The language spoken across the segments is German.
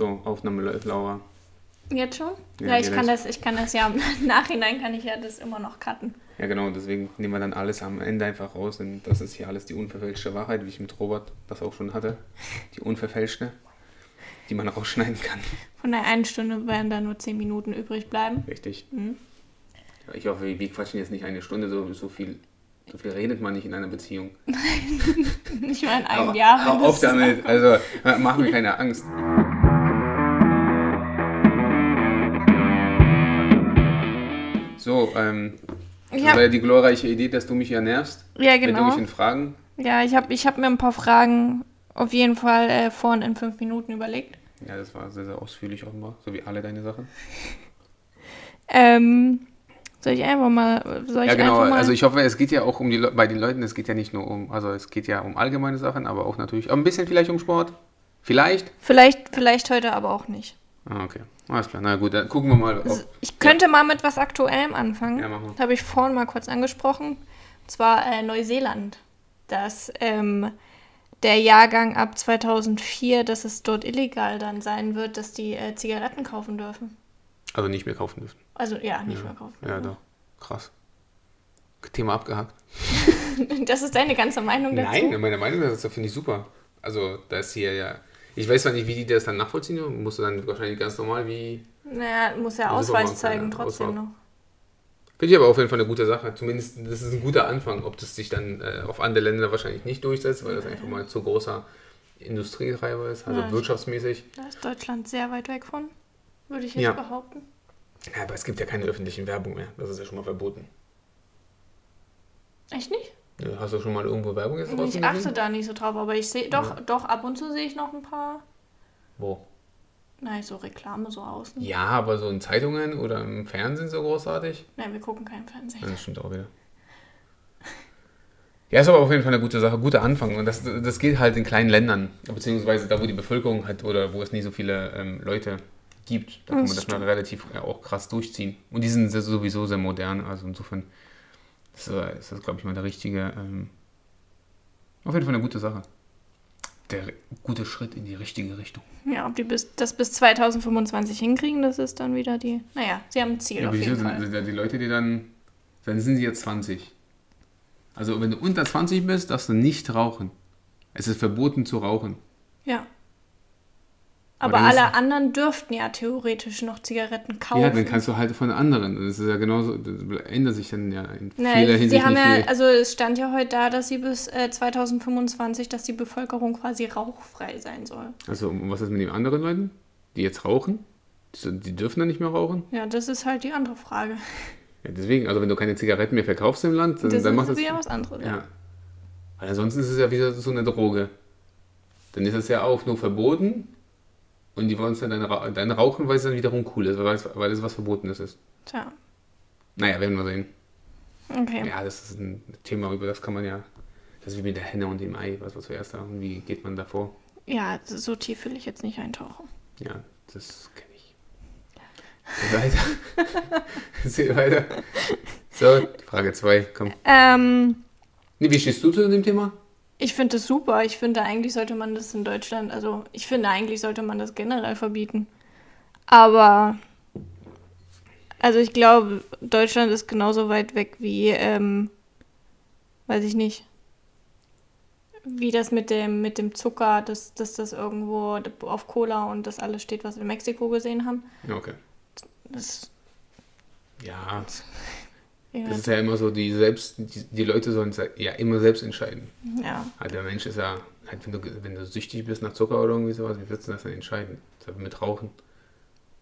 So, Aufnahme läuft, Laura. Jetzt schon? Ja, Ja, ich kann das, ich kann das ja im Nachhinein kann ich ja das immer noch cutten. Ja, genau, deswegen nehmen wir dann alles am Ende einfach raus. Und das ist hier alles die unverfälschte Wahrheit, wie ich mit Robert das auch schon hatte. Die unverfälschte, die man rausschneiden kann. Von der einen Stunde werden da nur zehn Minuten übrig bleiben. Richtig. Mhm. Ja, ich hoffe, wir quatschen jetzt nicht eine Stunde, so, so viel. So viel redet man nicht in einer Beziehung. Nicht mal in einem Jahr. Hau auf damit. Also, mach mir keine Angst. So, ähm, das Ja. war ja die glorreiche Idee, dass du mich ja nervst. Ja, Mit genau. irgendwelchen Fragen. Ja, ich habe ich hab mir ein paar Fragen auf jeden Fall äh, vorhin in fünf Minuten überlegt. Ja, das war sehr, sehr ausführlich offenbar. So wie alle deine Sachen. Ähm, soll ich einfach mal. Soll ich Ja, genau. einfach mal Also ich hoffe, es geht ja auch um die Le bei den Leuten, es geht ja nicht nur um, also es geht ja um allgemeine Sachen, aber auch natürlich, ein bisschen vielleicht um Sport. Vielleicht? vielleicht, vielleicht heute aber auch nicht. Ah, okay. Alles klar. Na gut, dann gucken wir mal. Ob, Ich könnte mal mit was Aktuellem anfangen. Ja, mach mal. Das habe ich vorhin mal kurz angesprochen. Und zwar äh, Neuseeland. Dass ähm, der Jahrgang ab 2004, dass es dort illegal dann sein wird, dass die äh, Zigaretten kaufen dürfen. also nicht mehr kaufen dürfen. Also ja, nicht Ja. mehr kaufen. Ja, doch. Krass. Thema abgehakt. Das ist deine ganze Meinung dazu? Nein, meine Meinung das finde ich super. Also, da ist hier ja. Ich weiß zwar nicht, wie die das dann nachvollziehen. Musst du dann wahrscheinlich ganz normal wie. Naja, muss ja Ausweis zeigen, trotzdem Ausweis. noch. Finde ich aber auf jeden Fall eine gute Sache. Zumindest, das ist ein guter Anfang. Ob das sich dann äh, auf andere Länder wahrscheinlich nicht durchsetzt, weil das einfach mal zu großer Industrietreiber ist, also Ja. wirtschaftsmäßig. Da ist Deutschland sehr weit weg von, würde ich jetzt Ja. behaupten. Ja, aber es gibt ja keine öffentlichen Werbung mehr. Das ist ja schon mal verboten. Echt nicht? Ja, Hast du schon mal irgendwo Werbung jetzt Ich achte gesehen? da nicht so drauf, aber ich sehe, doch, doch, ab und zu sehe ich noch ein paar, Wo? nein, so Reklame so außen. Ja, aber so in Zeitungen oder im Fernsehen so großartig? Nein, wir gucken keinen Fernsehen. Ja, das stimmt auch wieder. Ja, ist aber auf jeden Fall eine gute Sache, guter Anfang. Und das, das geht halt in kleinen Ländern, beziehungsweise da, wo die Bevölkerung hat oder wo es nicht so viele ähm, Leute gibt. Da kann man Das das mal relativ ja, auch krass durchziehen. Und die sind sowieso sehr modern, also insofern das, ist das glaube ich, mal der richtige, ähm, auf jeden Fall eine gute Sache. Der gute Schritt in die richtige Richtung. Ja, ob die bis, das bis 2025 hinkriegen, das ist dann wieder die, naja, sie haben ein Ziel Ja, auf jeden sind Fall. sind ja die Leute, die dann, dann sind sie jetzt 20. Also wenn du unter 20 bist, darfst du nicht rauchen. Es ist verboten zu rauchen. Ja. Aber Aber ist- alle anderen dürften ja theoretisch noch Zigaretten kaufen. Ja, dann kannst du halt von anderen. Das ist ja genauso, das ändert sich dann ja in Nein, vieler sie Hinsicht haben nicht ja, viel. also es stand ja heute da, dass sie bis äh, 2025, dass die Bevölkerung quasi rauchfrei sein soll. Also und was ist mit den anderen Leuten, die jetzt rauchen? Die, dürfen dann nicht mehr rauchen? Ja, das ist halt die andere Frage. Ja, deswegen, also wenn du keine Zigaretten mehr verkaufst im Land, dann, Das dann ist macht das... wieder was anderes. Ja. Weil ansonsten ist es ja wieder so eine Droge. Dann ist es ja auch nur verboten und die wollen es dann, dann rauchen, weil es dann wiederum cool ist, weil es, weil es was Verbotenes ist. Tja, Naja, werden wir sehen. okay. Ja, das ist ein Thema, über das kann man ja. Das ist wie mit der Henne und dem Ei, was war zuerst da und wie geht man davor? Ja, so tief will ich jetzt nicht eintauchen. Ja, das kenne ich. Weiter. Seh weiter. So, Frage 2, komm. Ähm, Nee, wie stehst du zu dem Thema? Ich finde das super. Ich finde, eigentlich sollte man das in Deutschland, also ich finde, eigentlich sollte man das generell verbieten. Aber, also ich glaube, Deutschland ist genauso weit weg wie, ähm, weiß ich nicht, wie das mit dem, mit dem Zucker, dass, dass das irgendwo auf Cola und das alles steht, was wir in Mexiko gesehen haben. Ja, okay. Das, Ja, ja, das ist ja immer so, die selbst, die, die Leute sollen es ja immer selbst entscheiden. ja. Halt der Mensch ist ja, halt wenn du, wenn du süchtig bist nach Zucker oder irgendwie sowas, wie willst du das denn entscheiden? Das mit Rauchen.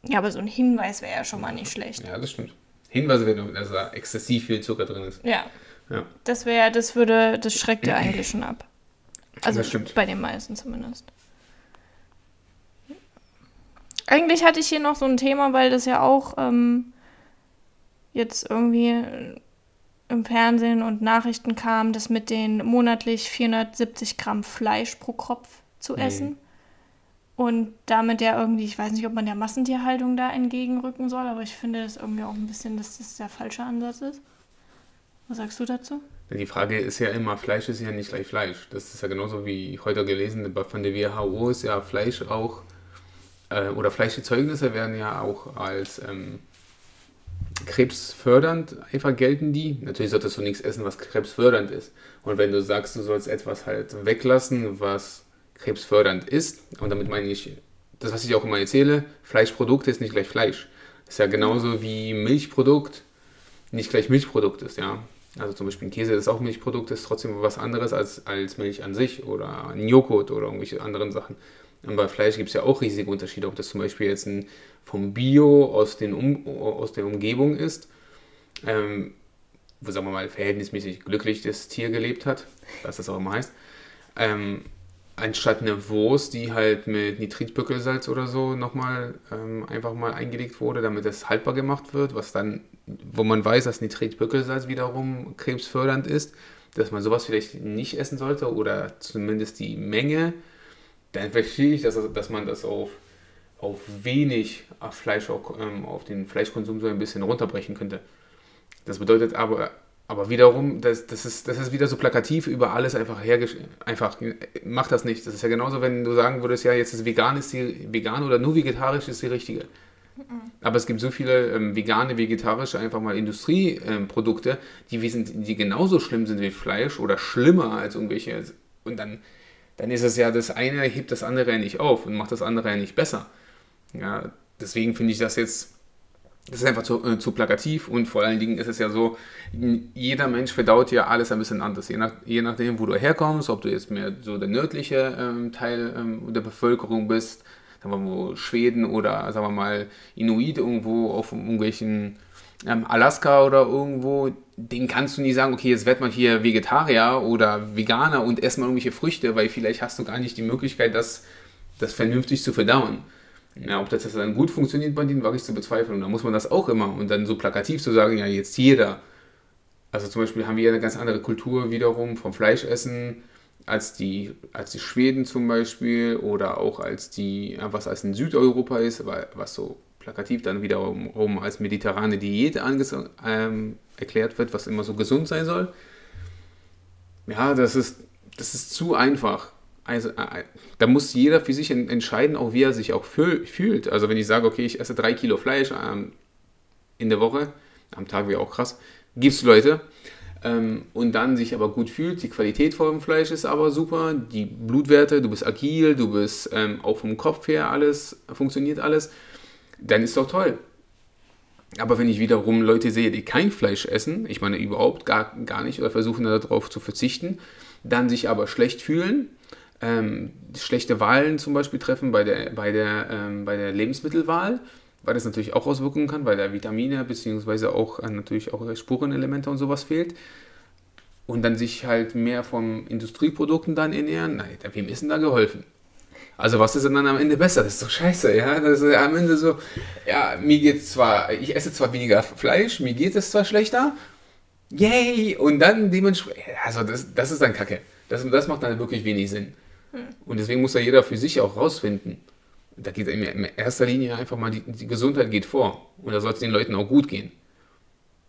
ja, aber so ein Hinweis wäre ja schon mal nicht schlecht. Ja, das stimmt. Hinweise werden, dass da exzessiv viel Zucker drin ist. Ja, Ja, das wäre, das würde, das schreckt ja eigentlich schon ab. Also Das stimmt. bei den meisten zumindest. Eigentlich hatte ich hier noch so ein Thema, weil das ja auch ähm, jetzt irgendwie im Fernsehen und Nachrichten kam, das mit den monatlich 470 Gramm Fleisch pro Kopf zu Mhm. essen. Und damit ja irgendwie, ich weiß nicht, ob man der Massentierhaltung da entgegenrücken soll, aber ich finde das irgendwie auch ein bisschen, dass das der falsche Ansatz ist. Was sagst du dazu? Die Frage ist ja immer, Fleisch ist ja nicht gleich Fleisch. Das ist ja genauso wie heute gelesen, von der WHO ist ja Fleisch auch äh, oder Fleischerzeugnisse werden ja auch als ähm, krebsfördernd einfach gelten die. Natürlich solltest du nichts essen, was krebsfördernd ist. Und wenn du sagst, du sollst etwas halt weglassen, was krebsfördernd ist, und damit meine ich das, was ich auch immer erzähle, Fleischprodukt ist nicht gleich Fleisch. Ist ja genauso wie Milchprodukt nicht gleich Milchprodukt ist, ja. Also zum Beispiel ein Käse ist auch Milchprodukt, ist trotzdem was anderes als, als Milch an sich oder ein Joghurt oder irgendwelche anderen Sachen. Und bei Fleisch gibt es ja auch riesige Unterschiede, ob das zum Beispiel jetzt ein, vom Bio aus, den um, aus der Umgebung ist, ähm, wo sagen wir mal verhältnismäßig glücklich das Tier gelebt hat, was das auch immer heißt, ähm, anstatt eine Wurst, die halt mit Nitritbückelsalz oder so nochmal ähm, einfach mal eingelegt wurde, damit es haltbar gemacht wird, was dann, wo man weiß, dass Nitritbückelsalz wiederum krebsfördernd ist, dass man sowas vielleicht nicht essen sollte oder zumindest die Menge, dann verstehe ich, dass, dass man das auf, auf wenig auf Fleisch, auch, ähm, auf den Fleischkonsum so ein bisschen runterbrechen könnte. Das bedeutet aber aber wiederum, das, das, ist, das ist wieder so plakativ über alles einfach hergestellt. Einfach, mach das nicht. Das ist ja genauso, wenn du sagen würdest, ja, jetzt ist vegan, ist die vegan oder nur vegetarisch ist die richtige. Aber es gibt so viele ähm, vegane, vegetarische, einfach mal Industrieprodukte, ähm, die, die genauso schlimm sind wie Fleisch oder schlimmer als irgendwelche. Und dann, dann ist es ja, das eine hebt das andere ja nicht auf und macht das andere ja nicht besser. Ja, deswegen finde ich das jetzt das ist einfach zu, äh, zu, plakativ und vor allen Dingen ist es ja so, jeder Mensch verdaut ja alles ein bisschen anders. Je, nach, je nachdem, wo du herkommst, ob du jetzt mehr so der nördliche ähm, Teil ähm, der Bevölkerung bist, sagen wir mal Schweden oder sagen wir mal Inuit irgendwo auf irgendwelchen Alaska oder irgendwo, den kannst du nie sagen, okay, jetzt werd mal hier Vegetarier oder Veganer und ess mal irgendwelche Früchte, weil vielleicht hast du gar nicht die Möglichkeit, das, das vernünftig zu verdauen. Ja, ob das dann gut funktioniert bei denen, wage ich zu bezweifeln. Und da muss man das auch immer. Und dann so plakativ zu sagen, ja, jetzt jeder. Also zum Beispiel haben wir ja eine ganz andere Kultur wiederum vom Fleischessen als die, als die Schweden zum Beispiel oder auch als die, was als in Südeuropa ist, was so plakativ dann wiederum als mediterrane Diät ähm, erklärt wird, was immer so gesund sein soll. Ja, das ist, das ist zu einfach also, äh, da muss jeder für sich entscheiden, auch wie er sich auch fühlt. Also wenn ich sage, okay, ich esse drei Kilo Fleisch ähm, in der Woche, am Tag wäre auch krass, gibt es Leute, ähm, und dann sich aber gut fühlt, die Qualität vom Fleisch ist aber super, die Blutwerte, du bist agil, du bist ähm, auch vom Kopf her alles, funktioniert alles, dann ist doch toll. Aber wenn ich wiederum Leute sehe, die kein Fleisch essen, ich meine überhaupt gar, gar nicht oder versuchen darauf zu verzichten, dann sich aber schlecht fühlen, ähm, schlechte Wahlen zum Beispiel treffen bei der, bei der, ähm, bei der Lebensmittelwahl, weil das natürlich auch Auswirkungen kann, weil da Vitamine bzw. auch äh, natürlich auch Spurenelemente und sowas fehlt. Und dann sich halt mehr von Industrieprodukten dann ernähren, nein, wem ist denn da geholfen? Also was ist denn dann am Ende besser? Das ist doch scheiße, ja. Das ist am Ende so, ja, mir geht es zwar, ich esse zwar weniger Fleisch, mir geht es zwar schlechter, yay! Und dann dementsprechend, also das, das ist dann Kacke. Das, das macht dann wirklich wenig Sinn. Und deswegen muss da jeder für sich auch rausfinden. Da geht in erster Linie einfach mal, die, die Gesundheit geht vor. Und da soll es den Leuten auch gut gehen.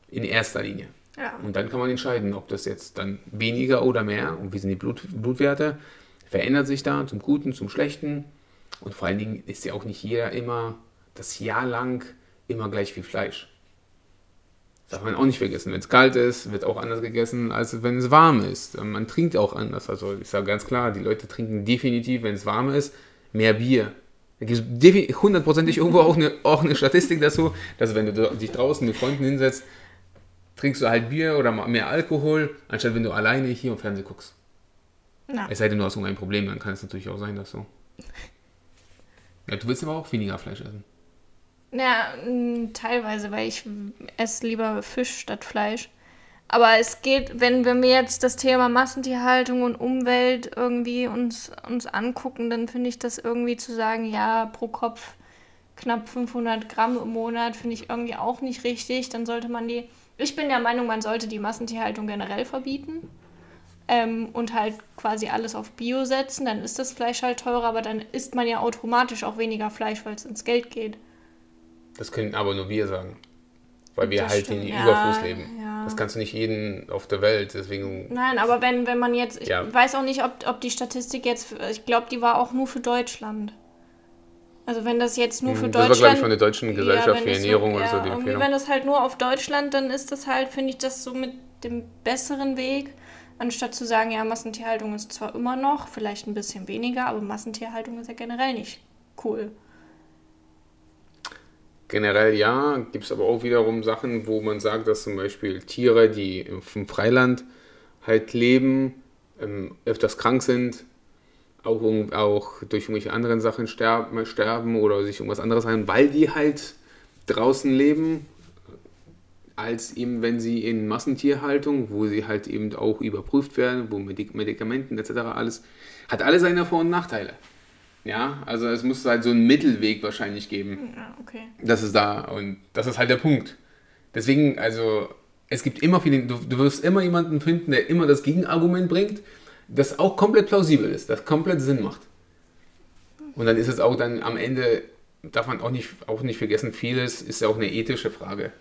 In erster Linie. Ja. Und dann kann man entscheiden, ob das jetzt dann weniger oder mehr, und wie sind die Blut, Blutwerte, verändert sich da zum Guten, zum Schlechten. Und vor allen Dingen ist ja auch nicht jeder immer das Jahr lang immer gleich viel Fleisch. Darf man auch nicht vergessen. Wenn es kalt ist, wird auch anders gegessen, als wenn es warm ist. Man trinkt auch anders. Also ich sage ganz klar, die Leute trinken definitiv, wenn es warm ist, mehr Bier. Da gibt es hundertprozentig irgendwo auch eine, auch eine Statistik dazu, dass wenn du dich draußen mit Freunden hinsetzt, trinkst du halt Bier oder mehr Alkohol, anstatt wenn du alleine hier im Fernsehen guckst. Na. Es sei denn, du hast irgendein Problem, dann kann es natürlich auch sein, dass so. Ja, du willst aber auch weniger Fleisch essen. Ja, teilweise, weil ich esse lieber Fisch statt Fleisch. Aber es geht, wenn, wir jetzt das Thema Massentierhaltung und Umwelt irgendwie uns, uns angucken, dann finde ich das irgendwie zu sagen, ja, pro Kopf knapp 500 Gramm im Monat, finde ich irgendwie auch nicht richtig. Dann sollte man die, ich bin der Meinung, man sollte die Massentierhaltung generell verbieten ähm, und halt quasi alles auf Bio setzen. Dann ist das Fleisch halt teurer, aber dann isst man ja automatisch auch weniger Fleisch, weil es ins Geld geht. Das können aber nur wir sagen. Weil wir das halt stimmt. in ja, Überfluss leben. Ja. Das kannst du nicht jeden auf der Welt, deswegen. Nein, aber wenn, wenn man jetzt. Ich ja. weiß auch nicht, ob, ob die Statistik jetzt. Ich glaube, die war auch nur für Deutschland. Also wenn das jetzt nur für Hm, das war, Deutschland... glaube ich, von der Deutschen Gesellschaft wenn für das Ernährung so, oder so ja, die Empfehlung. wenn das halt nur auf Deutschland, dann ist das halt, finde ich, das so mit dem besseren Weg, anstatt zu sagen, ja, Massentierhaltung ist zwar immer noch, vielleicht ein bisschen weniger, aber Massentierhaltung ist ja generell nicht cool. Generell ja, gibt es aber auch wiederum Sachen, wo man sagt, dass zum Beispiel Tiere, die im Freiland halt leben, ähm, öfters krank sind, auch, auch durch irgendwelche anderen Sachen sterben, sterben oder sich irgendwas anderes haben, weil die halt draußen leben, als eben wenn sie in Massentierhaltung, wo sie halt eben auch überprüft werden, wo Medik Medikamenten etc. alles, hat alle seine Vor- und Nachteile. Ja, also es muss halt so einen Mittelweg wahrscheinlich geben. Ja, okay. Das ist da und das ist halt der Punkt. Deswegen, also, es gibt immer viele, du, du wirst immer jemanden finden, der immer das Gegenargument bringt, das auch komplett plausibel ist, das komplett Sinn macht. Und dann ist es auch dann am Ende, darf man auch nicht, auch nicht vergessen, vieles ist ja auch eine ethische Frage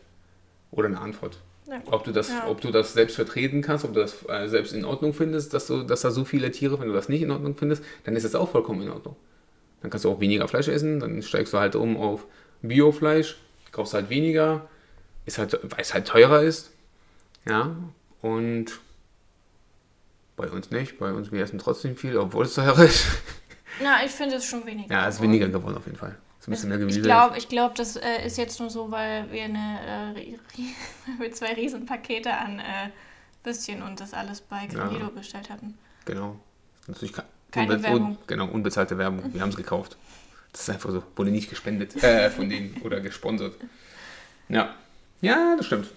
oder eine Antwort. Ja. Ob du das, Ja. ob du das selbst vertreten kannst, ob du das äh, selbst in Ordnung findest, dass, du, dass da so viele Tiere, wenn du das nicht in Ordnung findest, dann ist das auch vollkommen in Ordnung. Dann kannst du auch weniger Fleisch essen, dann steigst du halt um auf Biofleisch, kaufst halt weniger, ist halt, weil es halt teurer ist. Ja, und bei uns nicht, bei uns wir essen trotzdem viel, obwohl es teurer ist. Na, ich finde es schon weniger. Ja, es ist weniger geworden auf jeden Fall. Ein bisschen mehr Ich Gemüse. glaube, ich glaub, das äh, ist jetzt nur so, weil wir, eine, äh, wir zwei Riesenpakete an äh, Würstchen und das alles bei Granido Ja. bestellt hatten. Genau. Natürlich ke- Keine unbe- Werbung. Un, genau, unbezahlte Werbung. Wir haben es gekauft. Das ist einfach so. Wurde nicht gespendet. Äh, von denen oder gesponsert. Ja. Ja, das stimmt.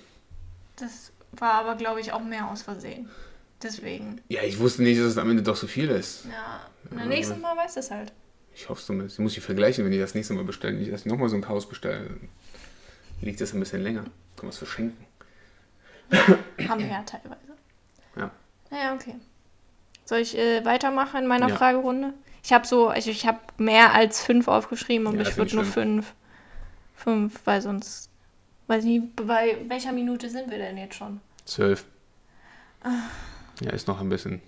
Das war aber, glaube ich, auch mehr aus Versehen. Deswegen. Ja, ich wusste nicht, dass es am Ende doch so viel ist. Ja, beim nächsten Mal weiß es halt. Ich hoffe zumindest. Ich muss ich vergleichen, wenn ich das nächste Mal bestelle. Nicht, dass ich nochmal so ein Chaos bestelle. Dann liegt das ein bisschen länger. Kann man es verschenken. Haben wir ja teilweise. Ja. Naja, okay. Soll ich äh, weitermachen in meiner Ja. Fragerunde? Ich habe so, also ich habe mehr als fünf aufgeschrieben, aber Ja, ich würde nur fünf. Fünf, weil sonst. Weiß nicht, bei welcher Minute sind wir denn jetzt schon? Zwölf. Ja, ist noch ein bisschen.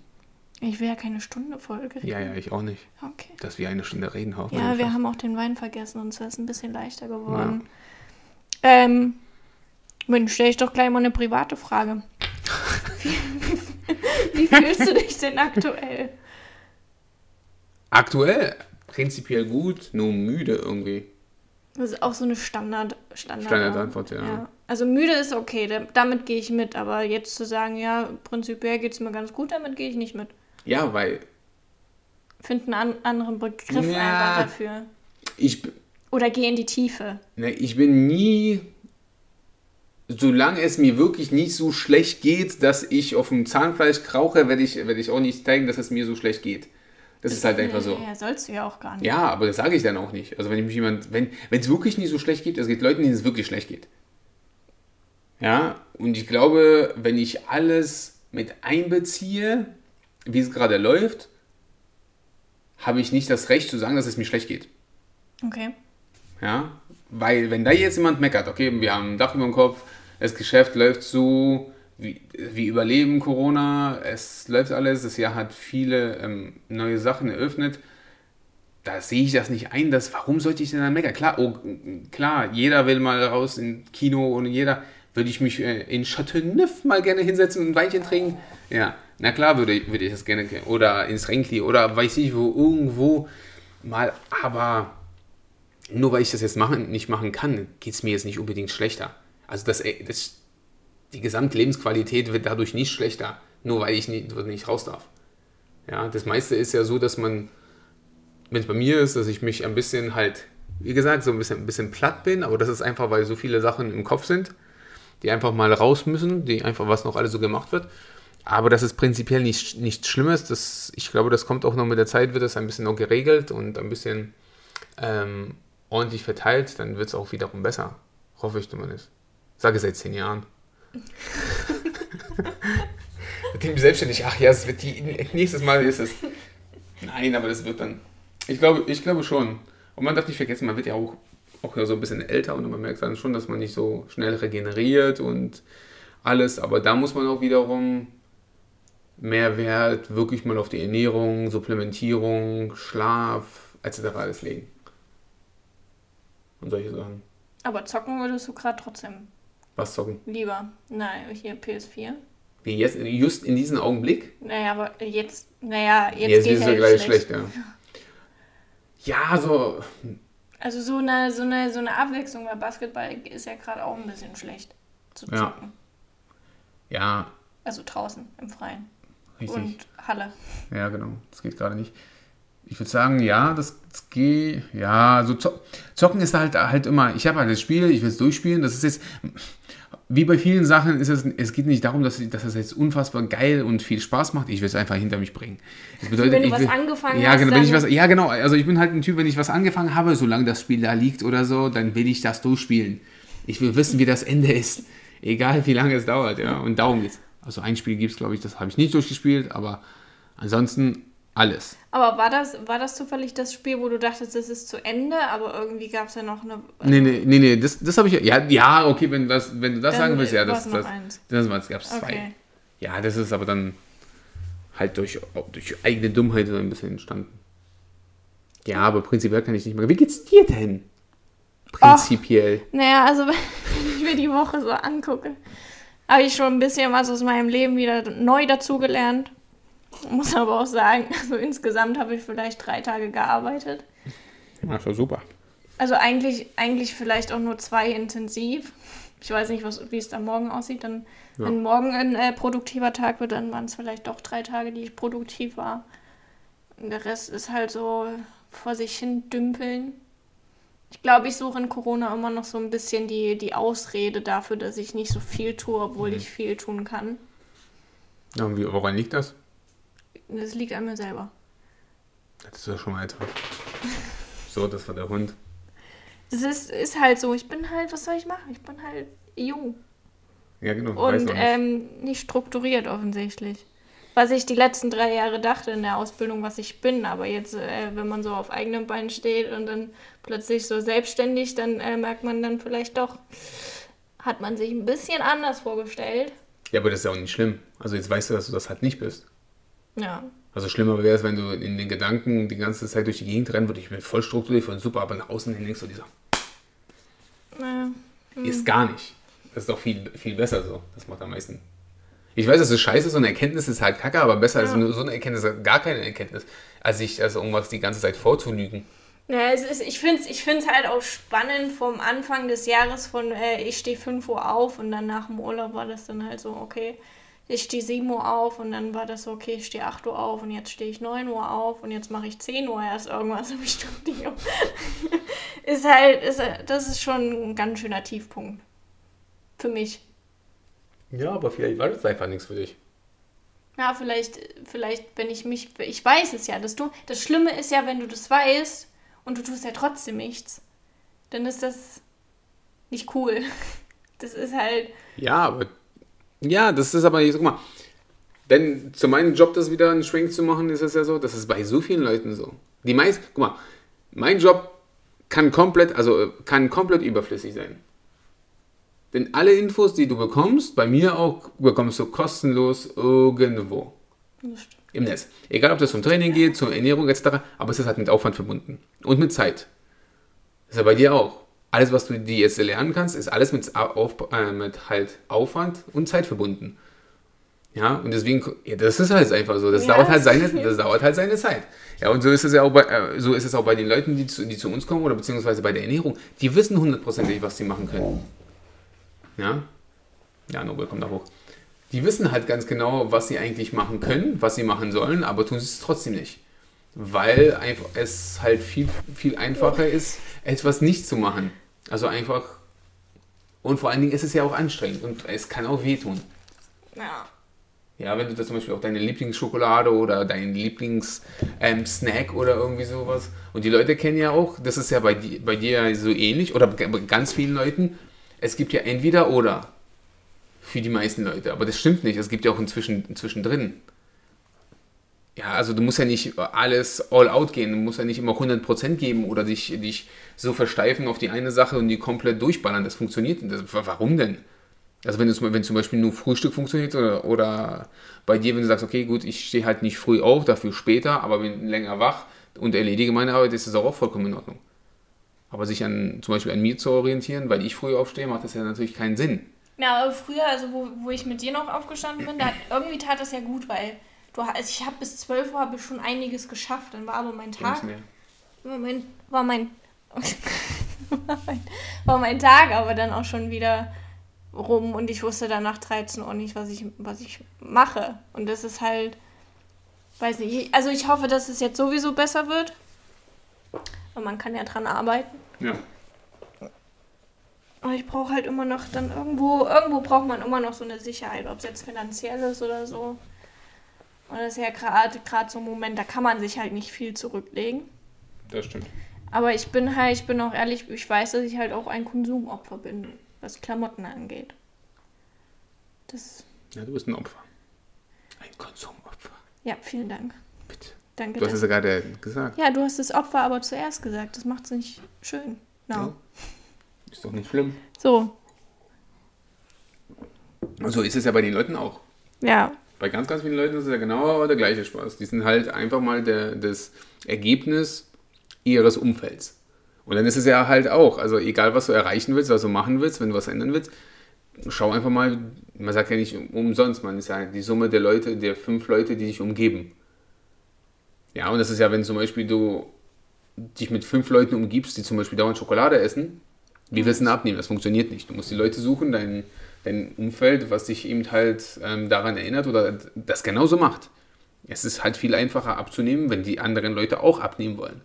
Ich will ja keine Stunde Folge reden. Ja, ja, ich auch nicht. Okay. Dass wir eine Stunde reden. Haut Ja, wir haben auch den Wein vergessen und es ist ein bisschen leichter geworden. Ähm, dann stelle ich doch gleich mal eine private Frage. wie, wie fühlst du dich denn aktuell? Aktuell prinzipiell gut, nur müde irgendwie. Das ist auch so eine Standard, Standard Standardantwort, ja. Also müde ist okay, da, damit gehe ich mit, aber jetzt zu sagen, ja, prinzipiell geht es mir ganz gut, damit gehe ich nicht mit. Ja, weil Find einen an, anderen Begriff Ja. einfach dafür. ich, Oder geh in die Tiefe. ne, ich bin nie, solange es mir wirklich nicht so schlecht geht, dass ich auf dem Zahnfleisch krauche, werde ich, werde ich auch nicht zeigen, dass es mir so schlecht geht. Das ist halt einfach so. Ja, sollst du ja auch gar nicht. Ja, aber das sage ich dann auch nicht. Also wenn mich jemand, wenn wenn es wirklich nicht so schlecht geht, es gibt Leuten, denen es wirklich schlecht geht. Ja, und ich glaube, wenn ich alles mit einbeziehe, wie es gerade läuft, habe ich nicht das Recht zu sagen, dass es mir schlecht geht. Okay. Ja, weil wenn da jetzt jemand meckert, okay, wir haben ein Dach über dem Kopf, das Geschäft läuft so, wie, wir überleben Corona, es läuft alles, das Jahr hat viele ähm, neue Sachen eröffnet, da sehe ich das nicht ein, dass, warum sollte ich denn dann meckern? Klar, oh, klar, jeder will mal raus in Kino und jeder, würde ich mich äh, in Chateauneuf mal gerne hinsetzen und ein Weinchen trinken? Ja, na klar würde, ich- würde ich das gerne, oder ins Renkli oder weiß ich wo, irgendwo mal, aber nur weil ich das jetzt machen, nicht machen kann, geht es mir jetzt nicht unbedingt schlechter. Also das, äh, das, die Gesamtlebensqualität wird dadurch nicht schlechter, nur weil ich nicht, nicht raus darf. Ja, das meiste ist ja so, dass man, wenn es bei mir ist, dass ich mich ein bisschen halt, wie gesagt, so ein bisschen, ein bisschen platt bin, aber das ist einfach, weil so viele Sachen im Kopf sind, die einfach mal raus müssen, die einfach, was noch alles so gemacht wird. Aber das ist prinzipiell nicht, nichts Schlimmes. Das, ich glaube, das kommt auch noch mit der Zeit, wird das ein bisschen noch geregelt und ein bisschen ähm, ordentlich verteilt, dann wird es auch wiederum besser. Hoffe ich zumindest. Sage seit zehn Jahren. Seitdem selbstständig, ach ja, es wird die, nächstes Mal ist es. Nein, aber das wird dann. Ich glaube, ich glaube schon. Und man darf nicht vergessen, man wird ja auch, auch so ein bisschen älter und man merkt dann schon, dass man nicht so schnell regeneriert und alles. Aber da muss man auch wiederum mehr Wert wirklich mal auf die Ernährung, Supplementierung, Schlaf etc. alles legen. und solche Sachen. Aber zocken würdest du gerade trotzdem Was zocken? lieber. Nein, hier PS4. Wie jetzt, just in diesem Augenblick? Naja, aber jetzt, naja, jetzt, Jetzt geht ist es halt gleich schlecht. schlecht, ja. Ja, so. Also so eine, so, eine, so eine Abwechslung bei Basketball ist ja gerade auch ein bisschen schlecht zu Ja. zocken. Ja, Also draußen, im Freien. richtig. Und Halle. Ja, genau. Das geht gerade nicht. Ich würde sagen, ja, das, das geht. Ja, so zo zocken ist halt halt immer. Ich habe halt das Spiel, ich will es durchspielen. Das ist jetzt. Wie bei vielen Sachen ist es, es geht nicht darum, dass, dass es jetzt unfassbar geil und viel Spaß macht. Ich will es einfach hinter mich bringen. Das bedeutet, Wenn du ich was will, angefangen ja, hast, genau, wenn ich was, ja, genau. Also ich bin halt ein Typ, wenn ich was angefangen habe, solange das Spiel da liegt oder so, dann will ich das durchspielen. Ich will wissen, wie das Ende ist. Egal, wie lange es dauert, ja. Und darum geht's. Also ein Spiel gibt es, glaube ich, das habe ich nicht durchgespielt, aber ansonsten alles. Aber war das, war das zufällig das Spiel, wo du dachtest, das ist zu Ende, aber irgendwie gab es ja noch eine. Nee, nee, nee, nee, das, das habe ich ja. Ja, okay, wenn, das, wenn du das Dann sagen willst, ja, das, das, eins. das, das gab es zwei. Okay. Ja, das ist aber dann halt durch, durch eigene Dummheit so ein bisschen entstanden. Ja, aber prinzipiell kann ich nicht mehr. Wie geht's dir denn? Prinzipiell. Naja, also wenn ich mir die Woche so angucke, habe ich schon ein bisschen was aus meinem Leben wieder neu dazugelernt. Muss aber auch sagen, also insgesamt habe ich vielleicht drei Tage gearbeitet. Ach so, super. Also eigentlich, eigentlich vielleicht auch nur zwei intensiv. Ich weiß nicht, was, wie es da morgen aussieht. Dann, Ja. Wenn morgen ein äh, produktiver Tag wird, dann waren es vielleicht doch drei Tage, die ich produktiv war. Und der Rest ist halt so vor sich hin dümpeln. Ich glaube, ich suche in Corona immer noch so ein bisschen die, die Ausrede dafür, dass ich nicht so viel tue, obwohl Mhm. ich viel tun kann. Ja, und wie, woran liegt das? Das liegt an mir selber. Das ist ja schon mal etwas. So, das war der Hund. Es ist, ist halt so, ich bin halt, was soll ich machen? Ich bin halt jung. Ja, genau. Und nicht. ähm, nicht strukturiert offensichtlich. Was ich die letzten drei Jahre dachte in der Ausbildung, was ich bin, aber jetzt, äh, wenn man so auf eigenen Beinen steht und dann plötzlich so selbstständig, dann äh, merkt man dann vielleicht doch, hat man sich ein bisschen anders vorgestellt. Ja, aber das ist ja auch nicht schlimm. Also jetzt weißt du, dass du das halt nicht bist. Ja. Also schlimmer wäre es, wenn du in den Gedanken die ganze Zeit durch die Gegend rennen würdest. Ich bin voll strukturiert und super, aber nach außen hin denkst du, dieser Naja. ist gar nicht. Das ist doch viel, viel besser so. Das macht am meisten. Ich weiß, das ist scheiße, so eine Erkenntnis ist halt kacke, aber besser als nur so eine Erkenntnis, gar keine Erkenntnis, als sich also irgendwas die ganze Zeit vorzulügen. Ja, es ist, ich finde es ich find's halt auch spannend vom Anfang des Jahres von, äh, ich stehe 5 Uhr auf und dann nach dem Urlaub war das dann halt so, okay, ich stehe 7 Uhr auf und dann war das so, okay, ich stehe 8 Uhr auf und jetzt stehe ich 9 Uhr auf und jetzt mache ich 10 Uhr erst irgendwas im Studio. ist halt, ist, das ist schon ein ganz schöner Tiefpunkt. Für mich. Ja, aber vielleicht war das einfach nichts für dich. Ja, vielleicht, vielleicht, wenn ich mich, ich weiß es ja, dass du, das Schlimme ist ja, wenn du das weißt und du tust ja trotzdem nichts, dann ist das nicht cool. Das ist halt, Ja, aber. Ja, das ist aber nicht. Guck mal, wenn zu meinem Job das wieder einen Schwenk zu machen, ist es ja so, das ist bei so vielen Leuten so. Die meisten, guck mal, mein Job kann komplett, also kann komplett überflüssig sein. Denn alle Infos, die du bekommst, bei mir auch, bekommst du kostenlos irgendwo im Netz. Egal, ob das zum Training geht, zur Ernährung etc., aber es ist halt mit Aufwand verbunden und mit Zeit. Das ist ja bei dir auch. Alles, was du dir jetzt lernen kannst, ist alles mit, auf, äh, mit halt Aufwand und Zeit verbunden. Ja, und deswegen, ja, das ist halt einfach so. Das, Ja. dauert halt seine, das dauert halt seine Zeit. Ja, und so ist es ja auch bei, äh, so ist es auch bei den Leuten, die zu, die zu uns kommen oder beziehungsweise bei der Ernährung. Die wissen hundertprozentig, was sie machen können. Ja? Ja, Nobel kommt da hoch. Die wissen halt ganz genau, was sie eigentlich machen können, was sie machen sollen, aber tun sie es trotzdem nicht. Weil einfach es halt viel, viel einfacher ist, etwas nicht zu machen. Also einfach. Und vor allen Dingen ist es ja auch anstrengend und es kann auch wehtun. ja. Ja, wenn du da zum Beispiel auch deine Lieblingsschokolade oder deinen Lieblingssnack Snack oder irgendwie sowas. Und die Leute kennen ja auch, das ist ja bei, di- bei dir ja so ähnlich oder bei ganz vielen Leuten. Es gibt ja entweder oder für die meisten Leute. Aber das stimmt nicht. Es gibt ja auch inzwischen zwischendrin. Ja, also du musst ja nicht alles all out gehen. Du musst ja nicht immer 100% geben oder dich, dich so versteifen auf die eine Sache und die komplett durchballern. Das funktioniert. Das, warum denn? Also wenn, wenn zum Beispiel nur Frühstück funktioniert oder, oder bei dir, wenn du sagst, okay, gut, ich stehe halt nicht früh auf, dafür später, aber bin länger wach und erledige meine Arbeit, ist das auch vollkommen in Ordnung. Aber sich an, zum Beispiel an mir zu orientieren, weil ich früh aufstehe, macht das ja natürlich keinen Sinn. Ja, aber früher, also wo, wo ich mit dir noch aufgestanden bin, da irgendwie tat das ja gut, weil du, also ich habe bis 12 Uhr habe ich schon einiges geschafft. Dann war aber mein Tag, war mein, war mein, war mein Tag aber dann auch schon wieder rum und ich wusste dann nach 13 Uhr nicht, was ich, was ich mache. Und das ist halt, weiß nicht, also ich hoffe, dass es jetzt sowieso besser wird. Und man kann ja dran arbeiten. Ja. Aber ich brauche halt immer noch dann irgendwo, irgendwo braucht man immer noch so eine Sicherheit, ob es jetzt finanziell ist oder so. Und das ist ja gerade gerade so ein Moment, da kann man sich halt nicht viel zurücklegen. Das stimmt. Aber ich bin halt, ich bin auch ehrlich, ich weiß, dass ich halt auch ein Konsumopfer bin, was Klamotten angeht. Das, Ja, du bist ein Opfer. Ein Konsumopfer. ja, vielen Dank. Bitte. Danke. Du hast es ja gerade gesagt. ja, du hast das Opfer aber zuerst gesagt. Das macht es nicht schön. No. Ja. Ist doch nicht schlimm. So, Und so ist es ja bei den Leuten auch. ja. Bei ganz, ganz vielen Leuten ist es ja genau der gleiche Spaß. Die sind halt einfach mal der, das Ergebnis ihres Umfelds. Und dann ist es ja halt auch, also egal was du erreichen willst, was du machen willst, wenn du was ändern willst, schau einfach mal, man sagt ja nicht umsonst, man ist ja die Summe der Leute, der fünf Leute, die dich umgeben. Ja, und das ist ja, wenn zum Beispiel du dich mit fünf Leuten umgibst, die zum Beispiel dauernd Schokolade essen, wie willst du denn abnehmen? Das funktioniert nicht. Du musst die Leute suchen, dein, dein Umfeld, was dich eben halt ähm, daran erinnert oder das genauso macht. Es ist halt viel einfacher abzunehmen, wenn die anderen Leute auch abnehmen wollen.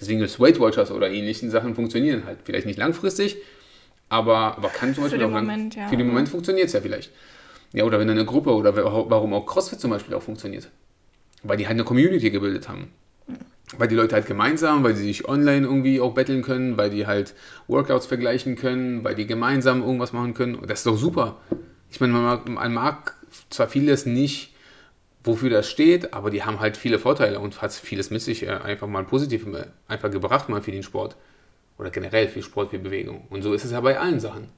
Deswegen ist Weight Watchers oder ähnlichen Sachen funktionieren halt. Vielleicht nicht langfristig, aber, aber kann zum Beispiel den auch lang, Moment, ja. für den Moment funktioniert es ja vielleicht. Ja, oder wenn eine Gruppe oder warum auch CrossFit zum Beispiel auch funktioniert. Weil die halt eine Community gebildet haben. Weil die Leute halt gemeinsam, weil sie sich online irgendwie auch betteln können, weil die halt Workouts vergleichen können, weil die gemeinsam irgendwas machen können. Und das ist doch super. Ich meine, man mag, man mag zwar vieles nicht, wofür das steht, aber die haben halt viele Vorteile und hat vieles mit sich äh, einfach mal positiv äh, einfach gebracht mal für den Sport. Oder generell für Sport, für Bewegung. Und so ist es ja bei allen Sachen.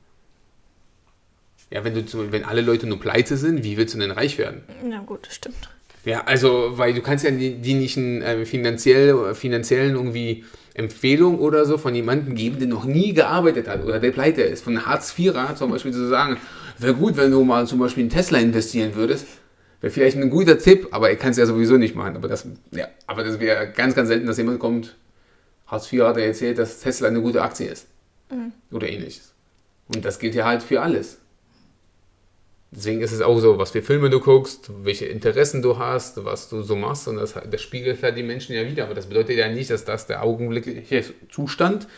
Ja, wenn, du, wenn alle Leute nur pleite sind, wie willst du denn reich werden? Na gut, das stimmt. Ja, also, weil du kannst ja die, die nicht einen äh, finanziell, finanziellen irgendwie Empfehlung oder so von jemandem geben, der noch nie gearbeitet hat oder der pleite ist. Von Hartz-IVer zum Beispiel zu sagen, wäre gut, wenn du mal zum Beispiel in Tesla investieren würdest. Wäre vielleicht ein guter Tipp, aber er kann es ja sowieso nicht machen. Aber das, ja, aber das wäre ganz, ganz selten, dass jemand kommt, Hartz IV hat er erzählt, dass Tesla eine gute Aktie ist. Oder ähnliches. Und das gilt ja halt für alles. Deswegen ist es auch so, was für Filme du guckst, welche Interessen du hast, was du so machst. Und das, das spiegelt halt die Menschen ja wieder. Aber das bedeutet ja nicht, dass das der augenblickliche Zustand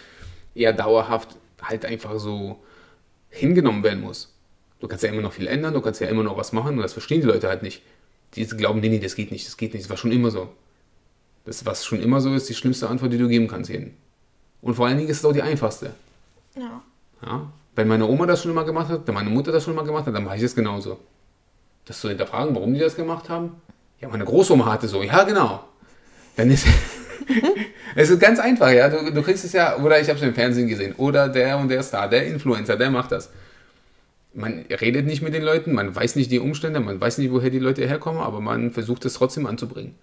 eher dauerhaft halt einfach so hingenommen werden muss. Du kannst ja immer noch viel ändern, du kannst ja immer noch was machen und das verstehen die Leute halt nicht. Die glauben, nee, nee, das geht nicht, das geht nicht, das war schon immer so. Das, was schon immer so ist, die schlimmste Antwort, die du geben kannst jedem. Und vor allen Dingen ist es auch die einfachste. Ja. Ja? Wenn meine Oma das schon immer gemacht hat, wenn meine Mutter das schon immer gemacht hat, dann mache ich es genauso. Das zu hinterfragen, warum die das gemacht haben? Ja, meine Großoma hatte so. Ja, genau. Dann ist es ist ganz einfach, ja. Du, du kriegst es ja, oder ich habe es im Fernsehen gesehen, oder der und der Star, der Influencer, der macht das. Man redet nicht mit den Leuten, man weiß nicht die Umstände, man weiß nicht, woher die Leute herkommen, aber man versucht es trotzdem anzubringen.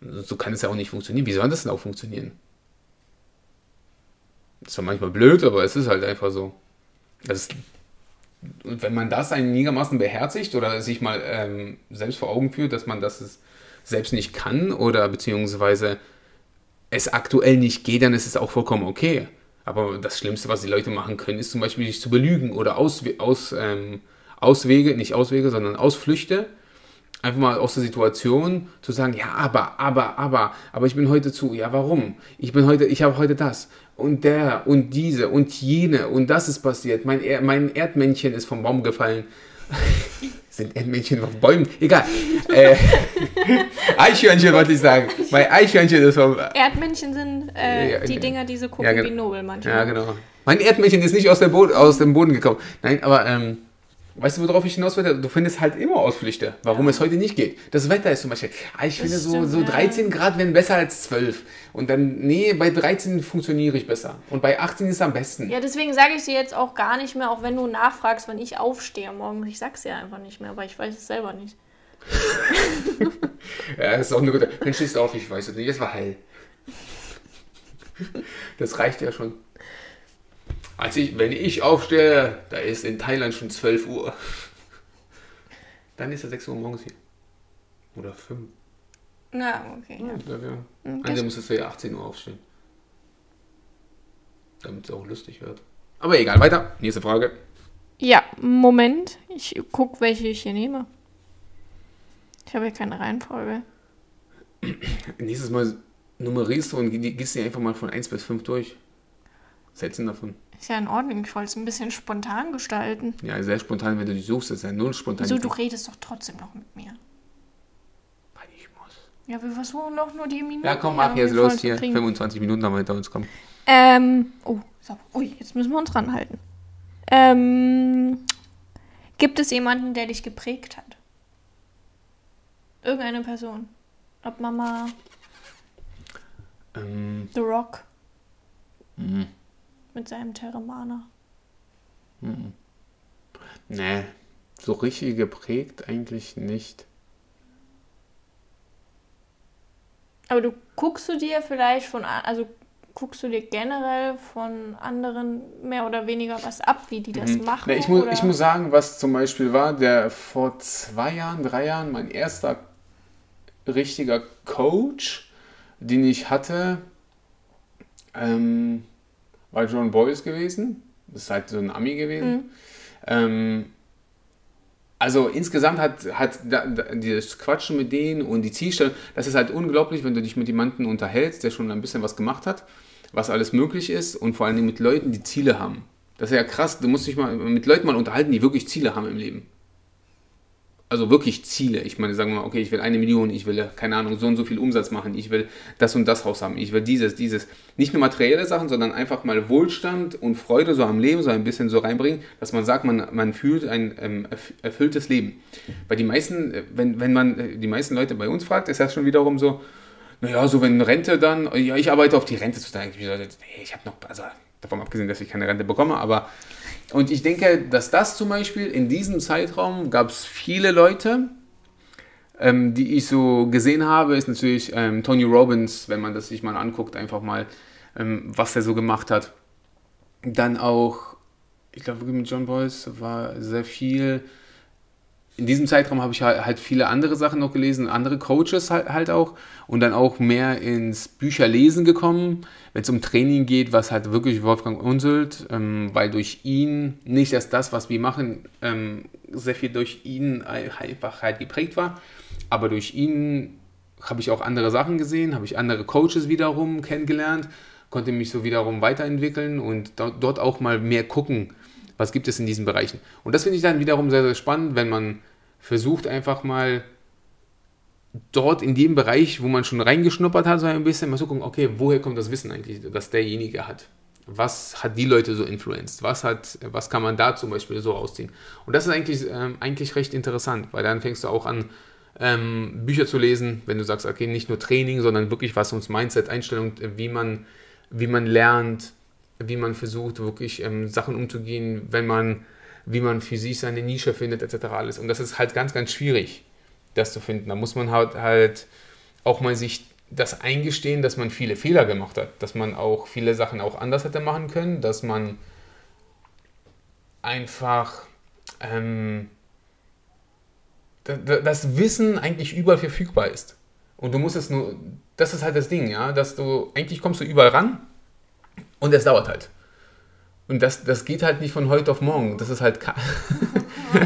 So kann es ja auch nicht funktionieren. Wie soll das denn auch funktionieren? Ist zwar manchmal blöd, aber es ist halt einfach so. Das und wenn man das einigermaßen beherzigt oder sich mal ähm, selbst vor Augen führt, dass man das selbst nicht kann oder beziehungsweise es aktuell nicht geht, dann ist es auch vollkommen okay. Aber das Schlimmste, was die Leute machen können, ist zum Beispiel sich zu belügen oder Auswe aus, ähm, Auswege, nicht Auswege, sondern Ausflüchte. Einfach mal aus der Situation zu sagen, ja, aber, aber, aber, aber ich bin heute zu, ja, warum? Ich bin heute, ich habe heute das und der und diese und jene und das ist passiert. Mein, er mein Erdmännchen ist vom Baum gefallen. Sind Erdmännchen auf Bäumen? Egal. Äh, Eichhörnchen wollte ich sagen. Mein Eichhörnchen ist vom, Erdmännchen sind äh, die. Dinger, die so gucken Ja, genau. wie Nobel manchmal. Ja, genau. Mein Erdmännchen ist nicht aus, der Bo aus dem Boden gekommen. Nein, aber ähm, weißt du, worauf ich hinaus will? Du findest halt immer Ausflüchte, warum es heute nicht geht. Das Wetter ist zum Beispiel, ah, ich finde so, stimmt, so ja. 13 Grad wären besser als 12. Und dann, nee, bei 13 funktioniere ich besser. Und bei 18 ist am besten. Ja, deswegen sage ich dir jetzt auch gar nicht mehr, auch wenn du nachfragst, wann ich aufstehe morgens. Ich sag's dir einfach nicht mehr, aber ich weiß es selber nicht. Ja, das ist auch eine gute. Dann stehst du auf, ich weiß es nicht, es war hell. Das reicht ja schon. Als ich, wenn ich aufstehe, da ist in Thailand schon 12 Uhr. Dann ist es 6 Uhr morgens hier. Oder 5. Na, okay. Ja, Ja. glaube, ja. Das- musstest du ja 18 Uhr aufstehen. Damit es auch lustig wird. Aber egal, weiter. Nächste Frage. Ja, Moment. Ich guck, welche ich hier nehme. Ich habe hier keine Reihenfolge. Nächstes Mal nummerierst du und geh- gehst dir einfach mal von 1 bis 5 durch. Setzen davon. Ist ja in Ordnung. Ich wollte es ein bisschen spontan gestalten. Ja, sehr spontan, wenn du die suchst, ist ja null spontan. Wieso, du redest doch trotzdem noch mit mir. Weil ich muss. Ja, wir versuchen doch nur die Minuten. Ja, komm, mach jetzt los hier. kriegen. 25 Minuten haben wir hinter uns kommen. Ähm, oh, so. Ui, jetzt müssen wir uns ranhalten. Ähm, gibt es jemanden, der dich geprägt hat? Irgendeine Person? Ob Mama, Ähm, The Rock mhm. Mit seinem Terramana? nee, so richtig geprägt eigentlich nicht. Aber du guckst du dir vielleicht von, also guckst du dir generell von anderen mehr oder weniger was ab, wie die das Mhm. machen? Nee, ich, muss, oder? ich muss sagen, was zum Beispiel war, der vor zwei Jahren, drei Jahren mein erster richtiger Coach, den ich hatte, ähm, war John Boyce gewesen. Das ist halt so ein Ami gewesen. Mhm. Ähm, also insgesamt hat, hat da, da, dieses Quatschen mit denen und die Zielstellung, das ist halt unglaublich, wenn du dich mit jemandem unterhältst, der schon ein bisschen was gemacht hat, was alles möglich ist und vor allen Dingen mit Leuten, die Ziele haben. Das ist ja krass, du musst dich mal mit Leuten mal unterhalten, die wirklich Ziele haben im Leben. Also wirklich Ziele. Ich meine, sagen wir mal, okay, ich will eine Million, ich will, keine Ahnung, so und so viel Umsatz machen, ich will das und das Haus haben, ich will dieses, dieses. Nicht nur materielle Sachen, sondern einfach mal Wohlstand und Freude so am Leben so ein bisschen so reinbringen, dass man sagt, man, man fühlt ein ähm, erf- erfülltes Leben. Weil die meisten, äh, wenn, wenn man äh, die meisten Leute bei uns fragt, ist das schon wiederum so, naja, so wenn Rente dann, ja, ich arbeite auf die Rente zu nee, ich habe noch, also davon abgesehen, dass ich keine Rente bekomme, aber und ich denke, dass das zum Beispiel in diesem Zeitraum gab es viele Leute, ähm, die ich so gesehen habe, ist natürlich ähm, Tony Robbins, wenn man das sich mal anguckt, einfach mal, ähm, was er so gemacht hat. Dann auch, ich glaube, mit John Boyce war sehr viel. In diesem Zeitraum habe ich halt, halt viele andere Sachen noch gelesen, andere Coaches halt, halt auch und dann auch mehr ins Bücherlesen gekommen, wenn es um Training geht, was halt wirklich Wolfgang Unsult, ähm, weil durch ihn, nicht erst das, was wir machen, ähm, sehr viel durch ihn ein- einfach halt geprägt war, aber durch ihn habe ich auch andere Sachen gesehen, habe ich andere Coaches wiederum kennengelernt, konnte mich so wiederum weiterentwickeln und dort auch mal mehr gucken, was gibt es in diesen Bereichen. Und das finde ich dann wiederum sehr, sehr spannend, wenn man versucht einfach mal dort in dem Bereich, wo man schon reingeschnuppert hat, so ein bisschen mal zu gucken, okay, woher kommt das Wissen eigentlich, das derjenige hat? Was hat die Leute so influenced? Was, hat, was kann man da zum Beispiel so rausziehen? Und das ist eigentlich, ähm, eigentlich recht interessant, weil dann fängst du auch an, ähm, Bücher zu lesen, wenn du sagst, okay, nicht nur Training, sondern wirklich was uns Mindset, Einstellung, äh, wie man, wie man lernt, wie man versucht, wirklich ähm, Sachen umzugehen, wenn man, wie man für sich seine Nische findet, etc. alles. Und das ist halt ganz, ganz schwierig, das zu finden. Da muss man halt, halt auch mal sich das eingestehen, dass man viele Fehler gemacht hat, dass man auch viele Sachen auch anders hätte machen können, dass man einfach ähm, da- da- das Wissen eigentlich überall verfügbar ist. Und du musst es nur, das ist halt das Ding, ja, dass du, eigentlich kommst du überall ran und es dauert halt. Und das, das geht halt nicht von heute auf morgen. Das ist halt ka-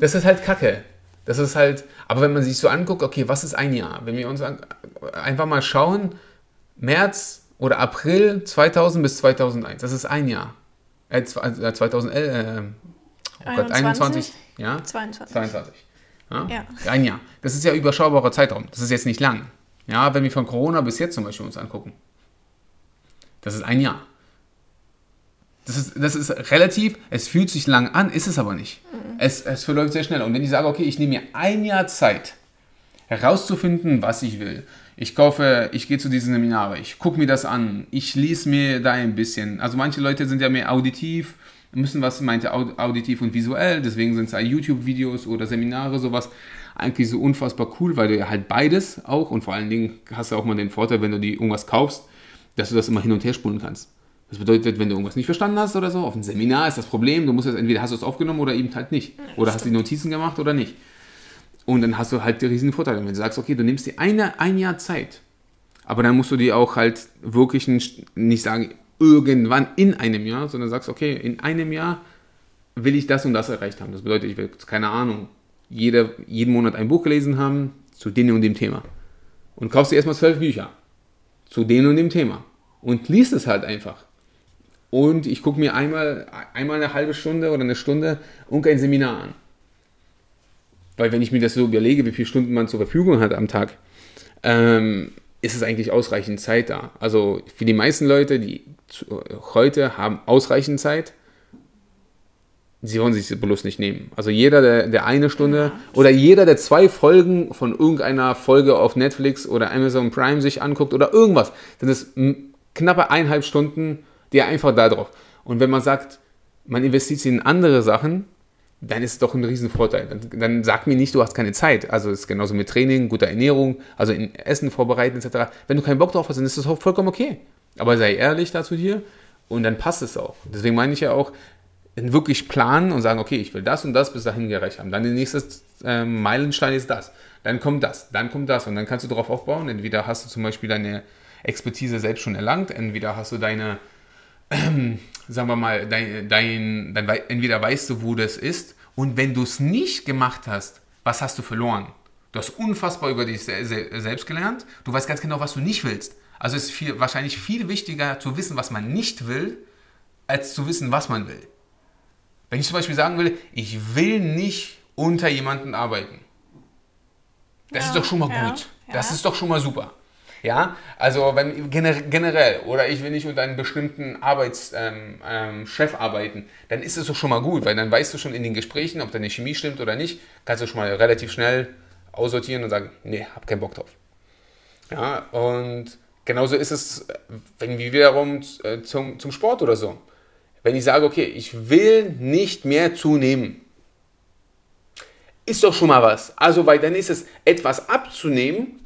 Das ist halt Kacke. Das ist halt, aber wenn man sich so anguckt, okay, was ist ein Jahr? Wenn wir uns an, einfach mal schauen, März oder April 2000 bis 2001, das ist ein Jahr. Äh, zw- äh, 2011, äh, oh Gott, 21, ja? 22. 22. Ja? Ja. Ein Jahr. Das ist ja überschaubarer Zeitraum. Das ist jetzt nicht lang. Ja, wenn wir von Corona bis jetzt zum Beispiel uns angucken. Das ist ein Jahr. Das ist, das ist relativ, es fühlt sich lang an, ist es aber nicht. Es, es verläuft sehr schnell. Und wenn ich sage, okay, ich nehme mir ein Jahr Zeit, herauszufinden, was ich will. Ich kaufe, ich gehe zu diesen Seminare, ich gucke mir das an, ich lese mir da ein bisschen. Also manche Leute sind ja mehr auditiv, müssen was, meinte au- auditiv und visuell, deswegen sind es halt YouTube-Videos oder Seminare, sowas. Eigentlich so unfassbar cool, weil du ja halt beides auch und vor allen Dingen hast du auch mal den Vorteil, wenn du die irgendwas kaufst, dass du das immer hin und her spulen kannst. Das bedeutet, wenn du irgendwas nicht verstanden hast oder so, auf einem Seminar ist das Problem, du musst jetzt entweder hast du es aufgenommen oder eben halt nicht. Oder hast du die Notizen gemacht oder nicht. Und dann hast du halt die riesen Vorteile. Wenn du sagst, okay, du nimmst dir eine, ein Jahr Zeit, aber dann musst du dir auch halt wirklich nicht sagen, irgendwann in einem Jahr, sondern sagst, okay, in einem Jahr will ich das und das erreicht haben. Das bedeutet, ich will, keine Ahnung, jeder, jeden Monat ein Buch gelesen haben zu dem und dem Thema. Und kaufst dir erstmal zwölf Bücher zu dem und dem Thema. Und liest es halt einfach. Und ich gucke mir einmal, einmal eine halbe Stunde oder eine Stunde irgendein Seminar an. Weil wenn ich mir das so überlege, wie viele Stunden man zur Verfügung hat am Tag, ähm, ist es eigentlich ausreichend Zeit da. Also für die meisten Leute, die heute haben ausreichend Zeit, sie wollen sich bloß nicht nehmen. Also jeder, der, der eine Stunde oder jeder, der zwei Folgen von irgendeiner Folge auf Netflix oder Amazon Prime sich anguckt oder irgendwas, dann ist knappe eineinhalb Stunden, die einfach da drauf. Und wenn man sagt, man investiert sie in andere Sachen, dann ist es doch ein Riesenvorteil. Dann, dann sag mir nicht, du hast keine Zeit. Also es ist genauso mit Training, guter Ernährung, also in Essen vorbereiten etc. Wenn du keinen Bock drauf hast, dann ist das auch vollkommen okay. Aber sei ehrlich dazu dir und dann passt es auch. Deswegen meine ich ja auch, wirklich planen und sagen, okay, ich will das und das bis dahin gerecht haben. Dann der nächste äh, Meilenstein ist das. Dann kommt das, dann kommt das und dann kannst du darauf aufbauen. Entweder hast du zum Beispiel deine Expertise selbst schon erlangt, entweder hast du deine, ähm, sagen wir mal, dein, dein, dein, entweder weißt du, wo das ist und wenn du es nicht gemacht hast, was hast du verloren? Du hast unfassbar über dich selbst gelernt. Du weißt ganz genau, was du nicht willst. Also ist es viel, wahrscheinlich viel wichtiger zu wissen, was man nicht will, als zu wissen, was man will. Wenn ich zum Beispiel sagen will, ich will nicht unter jemanden arbeiten. Das ja, ist doch schon mal ja, gut. Das ist doch schon mal super. Ja, also wenn generell oder ich will nicht unter einem bestimmten Arbeitschef ähm, ähm, arbeiten, dann ist es doch schon mal gut, weil dann weißt du schon in den Gesprächen, ob deine Chemie stimmt oder nicht, kannst du schon mal relativ schnell aussortieren und sagen, nee, hab keinen Bock drauf. Ja, und genauso ist es, wenn wir wiederum äh, zum, zum Sport oder so wenn ich sage, okay, ich will nicht mehr zunehmen, ist doch schon mal was. Also, weil dann ist es etwas abzunehmen.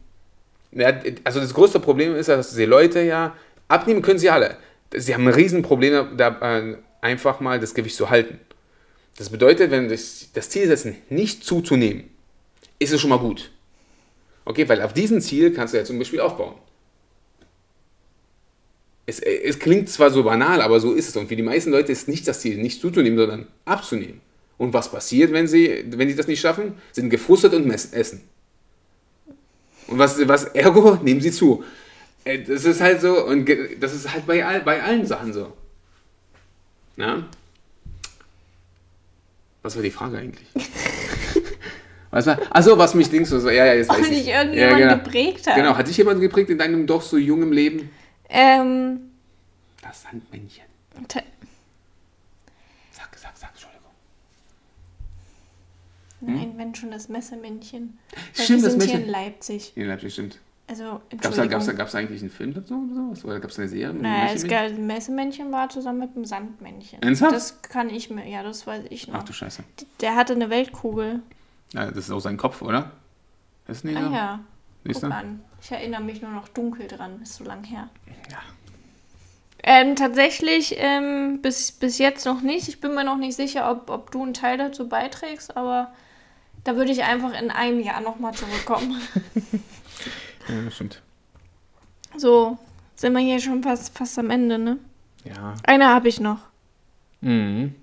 also das größte Problem ist, dass die Leute ja, abnehmen können sie alle. Sie haben ein Riesenproblem, da äh, einfach mal das Gewicht zu halten. Das bedeutet, wenn das, das Ziel setzen, nicht zuzunehmen, ist es schon mal gut. Okay, weil auf diesem Ziel kannst du ja zum Beispiel aufbauen es, es klingt zwar so banal, aber so ist es. Und für die meisten Leute ist nicht das Ziel, nicht zuzunehmen, sondern abzunehmen. Und was passiert, wenn sie, wenn sie das nicht schaffen? Sind gefrustet und essen. Und was, was ergo, nehmen sie zu. Äh, das ist halt so, und das ist halt bei, all, bei allen Sachen so. Ja? Was war die Frage eigentlich? Was war, achso, was mich denkst du so, ja, ja, jetzt weiß Ob ich. dich irgendjemand ja, genau. geprägt hat. Genau, hat dich jemand geprägt in deinem doch so jungen Leben? Ähm, das Sandmännchen. Sag, sag, sag, Entschuldigung. Nein, hm? wenn schon das Messemännchen. Weil stimmt, wir sind das hier in Leipzig. In Leipzig, stimmt. Also, Gab es gab's, gab's eigentlich einen Film dazu oder sowas? Oder gab es eine Serie? Nein, das Messemännchen war zusammen mit dem Sandmännchen. Ernsthaft? Das kann ich mir, ja, das weiß ich noch. Ach du Scheiße. Der hatte eine Weltkugel. Ja, das ist auch sein Kopf, oder? Ist nicht ah, so? Ja. Guck an. Ich erinnere mich nur noch dunkel dran. Ist so lang her. Ja. Ähm, tatsächlich ähm, bis, bis jetzt noch nicht. Ich bin mir noch nicht sicher, ob, ob du einen Teil dazu beiträgst, aber da würde ich einfach in einem Jahr nochmal zurückkommen. ja, das stimmt. So, sind wir hier schon fast, fast am Ende, ne? Ja. Eine habe ich noch. Mhm.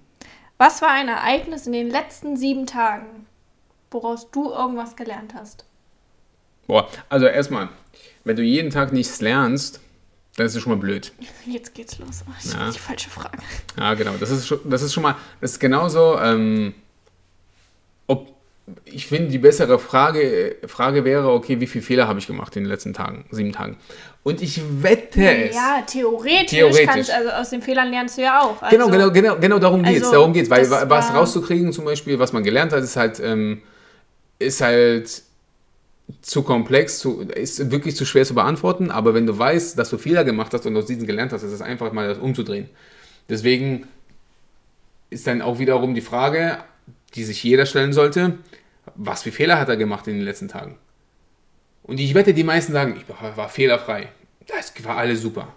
Was war ein Ereignis in den letzten sieben Tagen, woraus du irgendwas gelernt hast? Boah, also erstmal, wenn du jeden Tag nichts lernst, dann ist es schon mal blöd. Jetzt geht's los. Oh, das ja. ist die falsche Frage. Ja, genau. Das ist schon, das ist schon mal, das ist genauso, ähm, ob, ich finde, die bessere Frage, Frage wäre, okay, wie viele Fehler habe ich gemacht in den letzten Tagen, sieben Tagen? Und ich wette es. Ja, theoretisch, theoretisch. kannst also aus den Fehlern lernst du ja auch. Also, genau, genau, genau, genau darum geht es. Also, darum geht's, weil was rauszukriegen, zum Beispiel, was man gelernt hat, ist halt, ähm, ist halt zu komplex, zu, ist wirklich zu schwer zu beantworten, aber wenn du weißt, dass du Fehler gemacht hast und aus diesen gelernt hast, ist es einfach mal das umzudrehen. Deswegen ist dann auch wiederum die Frage, die sich jeder stellen sollte, was für Fehler hat er gemacht in den letzten Tagen? Und ich wette, die meisten sagen, ich war, fehlerfrei. Das war alles super.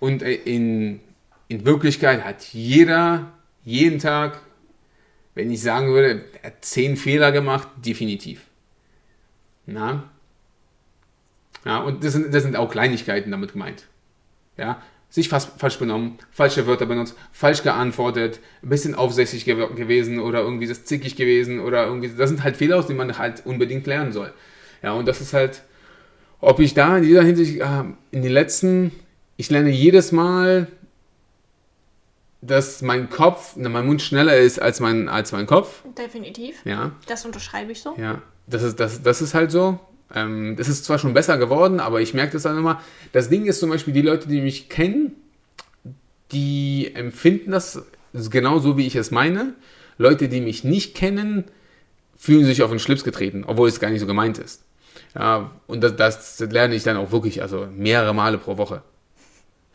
Und äh, in, in Wirklichkeit hat jeder jeden Tag, wenn ich sagen würde, zehn Fehler gemacht, definitiv. Na? Ja, und das sind, das sind auch Kleinigkeiten damit gemeint. Ja, sich fast falsch benommen, falsche Wörter benutzt, falsch geantwortet, ein bisschen aufsässig ge gewesen oder irgendwie das zickig gewesen oder irgendwie, das sind halt Fehler, aus denen man halt unbedingt lernen soll. Ja, und das ist halt, ob ich da in dieser Hinsicht, äh, in den letzten, ich lerne jedes Mal, dass mein Kopf, mein Mund schneller ist als mein, als mein Kopf. Definitiv. Ja. Das unterschreibe ich so. Ja, das ist, das, das ist halt so. Ähm, das ist zwar schon besser geworden, aber ich merke das dann immer. Das Ding ist zum Beispiel, die Leute, die mich kennen, die empfinden das genau so, wie ich es meine. Leute, die mich nicht kennen, fühlen sich auf den Schlips getreten, obwohl es gar nicht so gemeint ist. Ja, und das, das lerne ich dann auch wirklich, also mehrere Male pro Woche.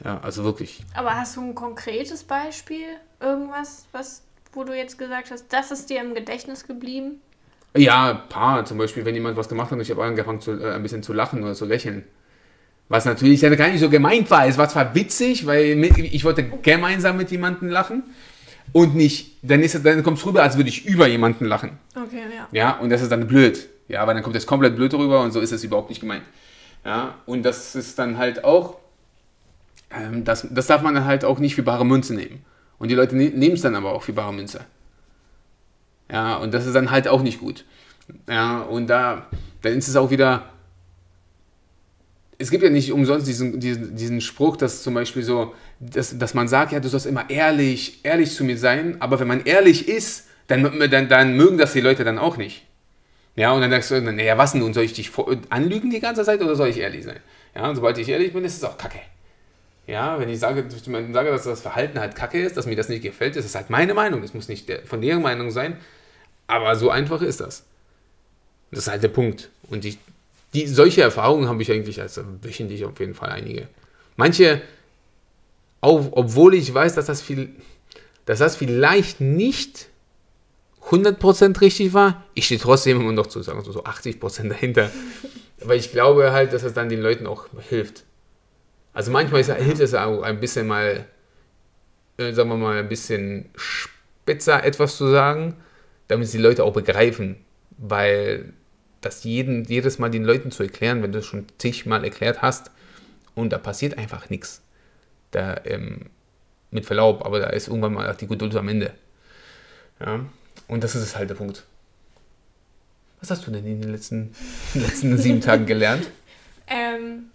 Ja, also wirklich. Aber hast du ein konkretes Beispiel? Irgendwas, was, wo du jetzt gesagt hast, das ist dir im Gedächtnis geblieben? Ja, ein paar. Zum Beispiel, wenn jemand was gemacht hat und ich habe angefangen, zu, äh, ein bisschen zu lachen oder zu lächeln. Was natürlich dann gar nicht so gemeint war. Es war zwar witzig, weil mit, ich wollte gemeinsam mit jemandem lachen und nicht, dann, ist, dann kommt es rüber, als würde ich über jemanden lachen. Okay, ja. Ja, und das ist dann blöd. Ja, aber dann kommt es komplett blöd rüber und so ist es überhaupt nicht gemeint. Ja, und das ist dann halt auch, ähm, das, das darf man dann halt auch nicht für bare Münze nehmen. Und die Leute ne nehmen es dann aber auch für bare Münze. Ja, und das ist dann halt auch nicht gut. Ja, und da, dann ist es auch wieder. Es gibt ja nicht umsonst diesen, diesen, diesen Spruch, dass zum Beispiel so, dass, dass man sagt, ja, du sollst immer ehrlich, ehrlich zu mir sein, aber wenn man ehrlich ist, dann, dann, dann mögen das die Leute dann auch nicht. Ja, und dann sagst du, naja, was nun, soll ich dich anlügen die ganze Zeit oder soll ich ehrlich sein? Ja, und sobald ich ehrlich bin, ist es auch kacke. Ja, wenn ich sage, sage, dass das Verhalten halt kacke ist, dass mir das nicht gefällt, ist es halt meine Meinung. Das muss nicht von deren Meinung sein. Aber so einfach ist das. Das ist halt der Punkt. Und ich, die, solche Erfahrungen habe ich eigentlich als wöchentlich auf jeden Fall einige. Manche, auch, obwohl ich weiß, dass das, viel, dass das vielleicht nicht 100% richtig war, ich stehe trotzdem immer noch zu sagen, so 80% dahinter. Weil ich glaube halt, dass es dann den Leuten auch hilft. Also manchmal ist, hilft es auch ein bisschen mal, äh, sagen wir mal, ein bisschen spitzer etwas zu sagen, damit die Leute auch begreifen. Weil das jeden, jedes Mal den Leuten zu erklären, wenn du es schon zigmal erklärt hast und da passiert einfach nichts. Da, ähm, mit Verlaub, aber da ist irgendwann mal die Geduld am Ende. Ja, und das ist halt der Punkt. Was hast du denn in den letzten, letzten sieben Tagen gelernt? Ähm,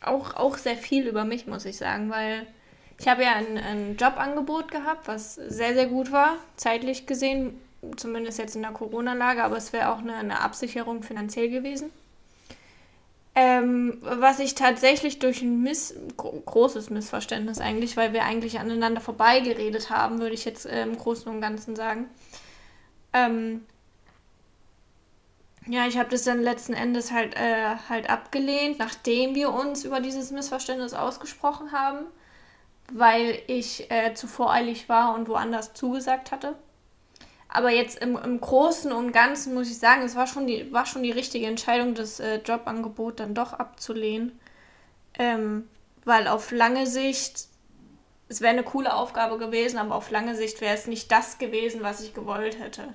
auch, auch sehr viel über mich, muss ich sagen, weil ich habe ja ein, ein Jobangebot gehabt, was sehr, sehr gut war, zeitlich gesehen, zumindest jetzt in der Corona-Lage, aber es wäre auch eine, eine, Absicherung finanziell gewesen. Ähm, was ich tatsächlich durch ein Miss, großes Missverständnis eigentlich, weil wir eigentlich aneinander vorbeigeredet haben, würde ich jetzt äh, im Großen und Ganzen sagen. Ähm, ja, ich habe das dann letzten Endes halt, äh, halt abgelehnt, nachdem wir uns über dieses Missverständnis ausgesprochen haben, weil ich äh, zu voreilig war und woanders zugesagt hatte. Aber jetzt im, im Großen und Ganzen muss ich sagen, es war schon die, war schon die richtige Entscheidung, das äh, Jobangebot dann doch abzulehnen. Ähm, weil auf lange Sicht, es wäre eine coole Aufgabe gewesen, aber auf lange Sicht wäre es nicht das gewesen, was ich gewollt hätte.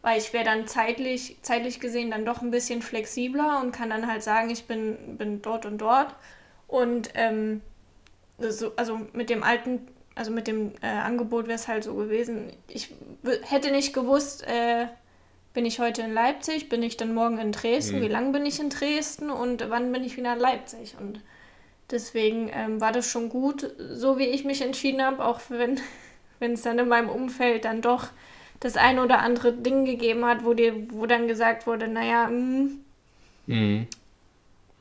Weil ich wäre dann zeitlich, zeitlich gesehen dann doch ein bisschen flexibler und kann dann halt sagen, ich bin, bin dort und dort. Und ähm, so, also mit dem alten also mit dem äh, Angebot wäre es halt so gewesen. Ich hätte nicht gewusst, äh, bin ich heute in Leipzig, bin ich dann morgen in Dresden, mhm. wie lange bin ich in Dresden und wann bin ich wieder in Leipzig. Und deswegen ähm, war das schon gut, so wie ich mich entschieden habe, auch wenn es dann in meinem Umfeld dann doch das eine oder andere Ding gegeben hat, wo dir, wo dann gesagt wurde, naja, mh, hm, mhm.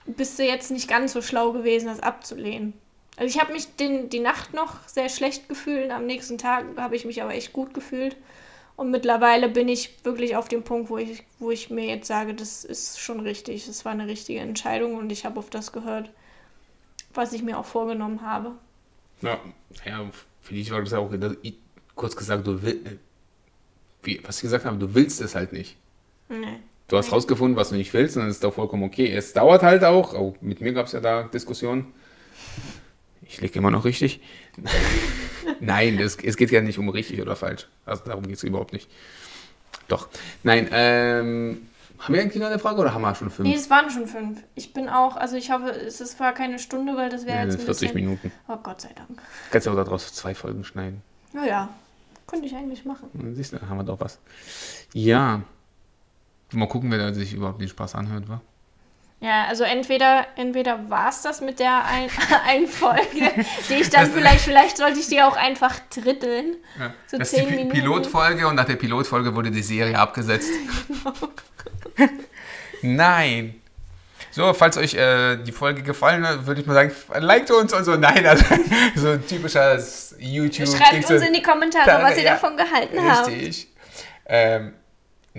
bist du jetzt nicht ganz so schlau gewesen, das abzulehnen. Also ich habe mich den, die Nacht noch sehr schlecht gefühlt. Am nächsten Tag habe ich mich aber echt gut gefühlt. Und mittlerweile bin ich wirklich auf dem Punkt, wo ich, wo ich mir jetzt sage, das ist schon richtig. Das war eine richtige Entscheidung und ich habe auf das gehört, was ich mir auch vorgenommen habe. Ja, ja für dich war das auch, kurz gesagt, du willst, äh, wie, was ich gesagt habe, du willst es halt nicht. Nee. Du hast rausgefunden, was du nicht willst und dann ist doch vollkommen okay. Es dauert halt auch, auch mit mir gab es ja da Diskussionen Ich liege immer noch richtig. Nein, es, es geht ja nicht um richtig oder falsch. Also darum geht es überhaupt nicht. Doch. Nein, ähm, haben wir eigentlich noch eine Frage oder haben wir schon fünf? Nee, es waren schon fünf. Ich bin auch, also ich hoffe, es ist zwar keine Stunde, weil das wäre Ja, jetzt ein 40 bisschen... Minuten. Oh Gott sei Dank. Kannst du aber daraus zwei Folgen schneiden. Naja, könnte ich eigentlich machen. Dann Siehst du, haben wir doch was. Ja. Mal gucken, wer da sich überhaupt den Spaß anhört, wa? Ja, also entweder, entweder war es das mit der ein, ein Folge, die ich dann vielleicht, vielleicht sollte ich die auch einfach dritteln. So das ist zehn die Pi- Minuten. Pilotfolge und nach der Pilotfolge wurde die Serie abgesetzt. Nein. So, falls euch äh, die Folge gefallen hat, würde ich mal sagen, liked uns und so. Nein, also so ein typischer YouTube. Schreibt uns in die Kommentare, was ihr Ja, davon gehalten habt. Richtig. Ähm,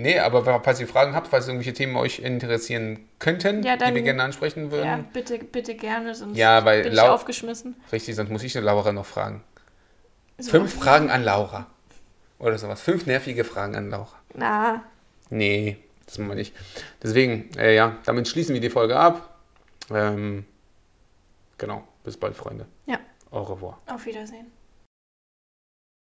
nee, aber falls ihr Fragen habt, falls irgendwelche Themen euch interessieren könnten, Ja, dann- die wir gerne ansprechen würden. Ja, bitte, bitte gerne, sonst Ja, weil bin ich Lau- aufgeschmissen. Richtig, sonst muss ich eine Laura noch fragen. So. Fünf Fragen an Laura. Oder sowas. Fünf nervige Fragen an Laura. Na, Nee, das machen wir nicht. Deswegen, äh, ja, damit schließen wir die Folge ab. Ähm, genau, bis bald, Freunde. ja, Au revoir. auf Wiedersehen.